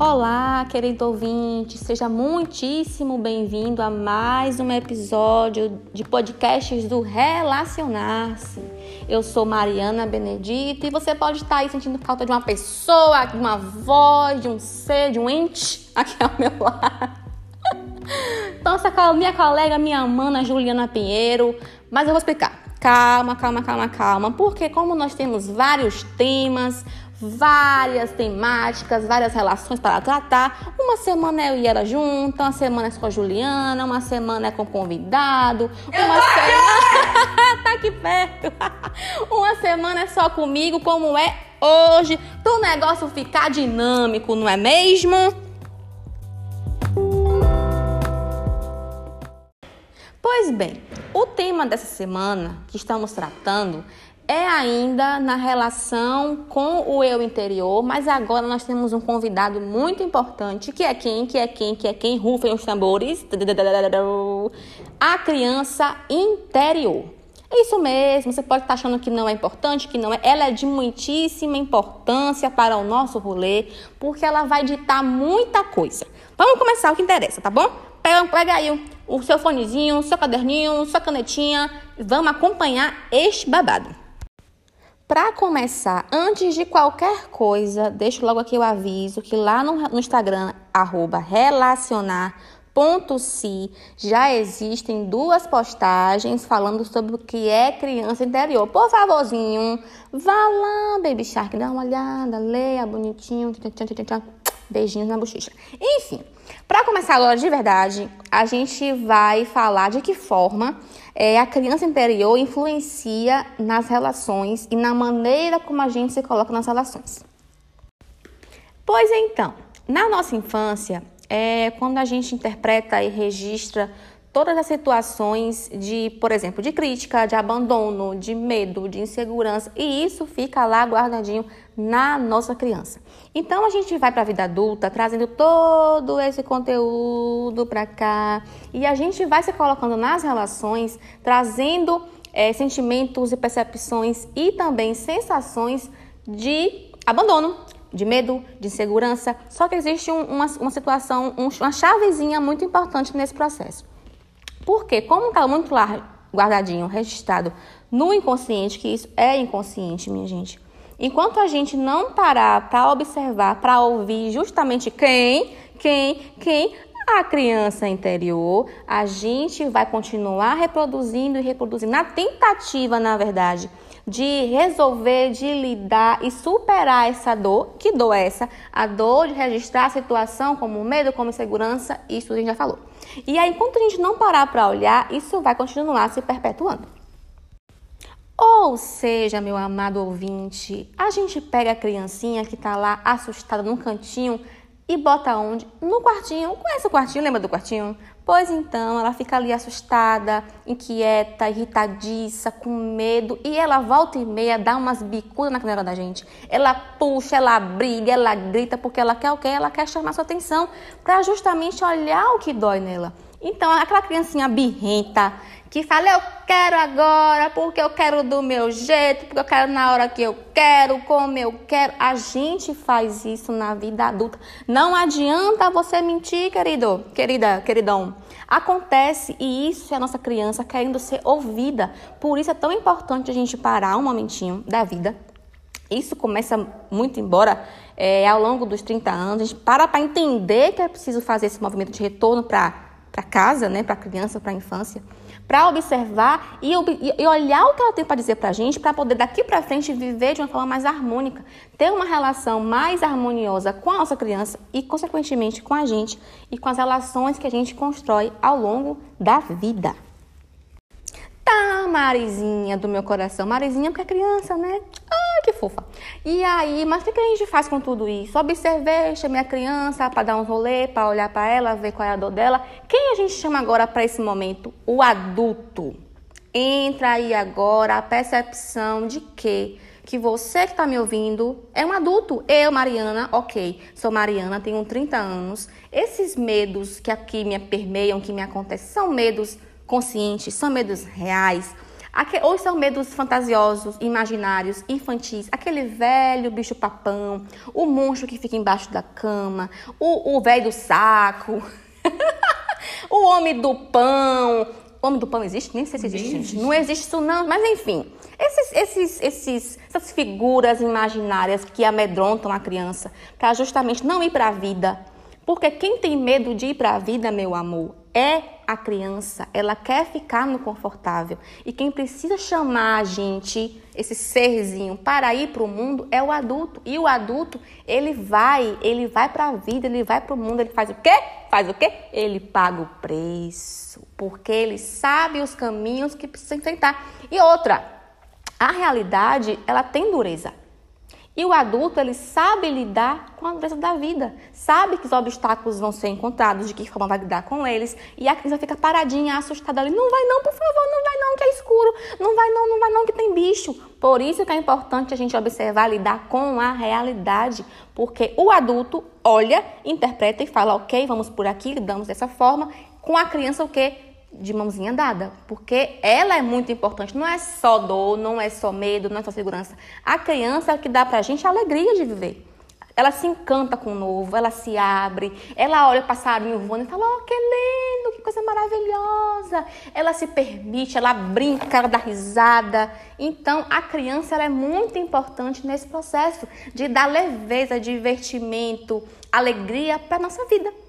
Olá, querido ouvinte, seja muitíssimo bem-vindo a mais um episódio de podcasts do Relacionar-se. Eu sou Mariana Benedito e você pode estar aí sentindo falta de uma pessoa, de uma voz, de um ser, de um ente aqui ao meu lado. Então, essa minha colega, minha mana Juliana Pinheiro, mas eu vou explicar. Calma, calma, calma, calma, porque como nós temos vários temas, várias temáticas, várias relações para tratar. Uma semana eu e ela junto, uma semana é só a Juliana, uma semana é com convidado, uma semana tá aqui perto. uma semana é só comigo, como é hoje, para o negócio ficar dinâmico, não é mesmo? Pois bem, o tema dessa semana que estamos tratando é ainda na relação com o eu interior, mas agora nós temos um convidado muito importante, que é quem, que é quem, que é quem, rufem os tambores, a criança interior. Isso mesmo, você pode estar achando que não é importante, que não é. Ela é de muitíssima importância para o nosso rolê, porque ela vai ditar muita coisa. Vamos começar o que interessa, tá bom? Pega, pega aí o seu fonezinho, o seu caderninho, sua canetinha, vamos acompanhar este babado. Para começar, antes de qualquer coisa, deixo logo aqui o aviso que lá no, no Instagram, arroba relacionar.si, já existem duas postagens falando sobre o que é criança interior. Por favorzinho, vá lá, Baby Shark, dá uma olhada, leia bonitinho, beijinhos na bochecha. Enfim, para começar agora de verdade, a gente vai falar de que forma é, a criança interior influencia nas relações e na maneira como a gente se coloca nas relações. Pois então, na nossa infância, é quando a gente interpreta e registra todas as situações de, por exemplo, de crítica, de abandono, de medo, de insegurança, e isso fica lá guardadinho na nossa criança. Então a gente vai para a vida adulta trazendo todo esse conteúdo para cá e a gente vai se colocando nas relações, trazendo é, sentimentos e percepções e também sensações de abandono, de medo, de insegurança. Só que existe um, uma, uma situação, um, uma chavezinha muito importante nesse processo. Porque, como está muito guardadinho, registrado no inconsciente, que isso é inconsciente, minha gente. Enquanto a gente não parar para observar, para ouvir justamente quem, quem, quem, a criança interior, a gente vai continuar reproduzindo e reproduzindo, na tentativa, na verdade, de resolver, de lidar e superar essa dor. Que dor é essa? A dor de registrar a situação como medo, como insegurança, isso a gente já falou. E aí, enquanto a gente não parar para olhar, isso vai continuar se perpetuando. Ou seja, meu amado ouvinte, a gente pega a criancinha que está lá assustada num cantinho e bota onde? No quartinho. Conhece o quartinho? Lembra do quartinho? Pois então, ela fica ali assustada, inquieta, irritadiça, com medo, e ela volta e meia dá umas bicudas na canela da gente. Ela puxa, ela briga, ela grita, porque ela quer o quê? Ela quer chamar sua atenção para justamente olhar o que dói nela. Então, aquela criancinha birrenta, que fala eu quero agora, porque eu quero do meu jeito, porque eu quero na hora que eu quero, como eu quero. A gente faz isso na vida adulta. Não adianta você mentir, querido, querida, queridão. Acontece e isso é a nossa criança querendo ser ouvida. Por isso é tão importante a gente parar um momentinho da vida. Isso começa muito embora é, ao longo dos 30 anos. A gente para para entender que é preciso fazer esse movimento de retorno para casa, né, para a criança, para a infância para observar e, e, olhar o que ela tem para dizer para a gente, para poder daqui para frente viver de uma forma mais harmônica, ter uma relação mais harmoniosa com a nossa criança e, consequentemente, com a gente e com as relações que a gente constrói ao longo da vida. Tá, Marizinha do meu coração. Marizinha porque é criança, né? Que fofa. E aí, mas o que a gente faz com tudo isso? Observei, chamei a criança para dar um rolê, para olhar para ela, ver qual é a dor dela. Quem a gente chama agora para esse momento? O adulto. Entra aí agora a percepção de que que você que está me ouvindo é um adulto. Eu, Mariana, ok, sou Mariana, tenho 30 anos. Esses medos que aqui me permeiam, que me acontecem, são medos conscientes, são medos reais. Ou são medos fantasiosos, imaginários, infantis. Aquele velho bicho papão, o monstro que fica embaixo da cama, o, o velho do saco, o homem do pão. O homem do pão existe? Nem sei se existe, existe. Não existe isso não, mas enfim. Esses, esses, esses, essas figuras imaginárias que amedrontam a criança para justamente não ir para a vida. Porque quem tem medo de ir para a vida, meu amor, é a criança. Ela quer ficar no confortável. E quem precisa chamar a gente, esse serzinho, para ir para o mundo é o adulto. E o adulto, ele vai, ele vai para a vida, ele vai para o mundo, ele faz o quê? Faz o quê? Ele paga o preço. Porque ele sabe os caminhos que precisa enfrentar. E outra, a realidade, ela tem dureza. E o adulto, ele sabe lidar com a dureza da vida, sabe que os obstáculos vão ser encontrados, de que forma vai lidar com eles, e a criança fica paradinha, assustada ali, não vai não, por favor, não vai não, que é escuro, não vai não, não vai não, que tem bicho. Por isso que é importante a gente observar, lidar com a realidade, porque o adulto olha, interpreta e fala, ok, vamos por aqui, lidamos dessa forma, com a criança o quê? De mãozinha dada, porque ela é muito importante. Não é só dor, não é só medo, não é só segurança. A criança é que dá pra gente a alegria de viver. Ela se encanta com o novo, ela se abre, ela olha o passarinho voando e fala: Oh, que lindo, que coisa maravilhosa. Ela se permite, ela brinca, ela dá risada. Então, a criança é muito importante nesse processo de dar leveza, divertimento, alegria para nossa vida.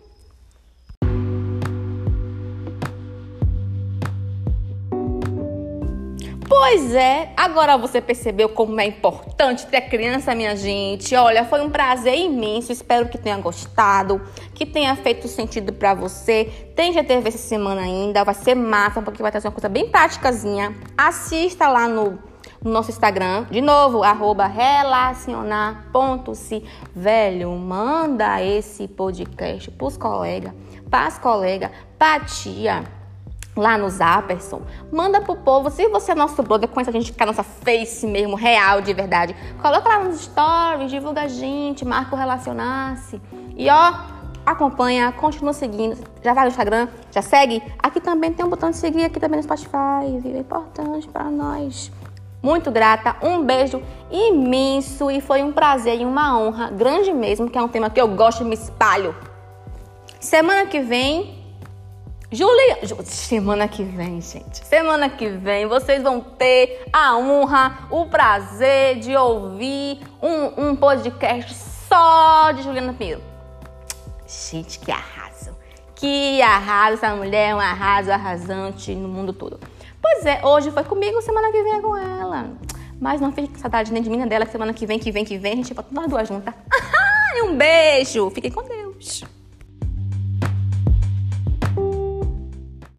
Pois é, agora você percebeu como é importante ter criança, minha gente. Olha, foi um prazer imenso. Espero que tenha gostado, que tenha feito sentido para você. Tem GTV essa semana ainda, vai ser massa, porque vai trazer uma coisa bem práticazinha. Assista lá no, no nosso Instagram, de novo, arroba relacionar.se. Velho, manda esse podcast pros colegas, pras colegas, pra tia lá no Zapperson, manda pro povo, se você é nosso brother, conhece a gente ficar nossa face mesmo, real, de verdade, coloca lá nos stories, divulga a gente, marca o relacionar-se. E ó, acompanha, continua seguindo, já vai no Instagram, já segue. Aqui também tem um botão de seguir, aqui também no Spotify, viu? É importante para nós. Muito grata, um beijo imenso e foi um prazer e uma honra grande mesmo, que é um tema que eu gosto e me espalho. Semana que vem Julia, semana que vem, gente. Semana que vem vocês vão ter a honra, o prazer de ouvir um, um podcast só de Juliana Pinheiro. Gente, que arraso. Que arraso, essa mulher é um arraso arrasante no mundo todo. Pois é, hoje foi comigo, semana que vem é com ela. Mas não fique com saudade nem de mim nem dela, semana que vem, que vem, que vem, a gente volta nós duas juntas. um beijo, fiquem com Deus.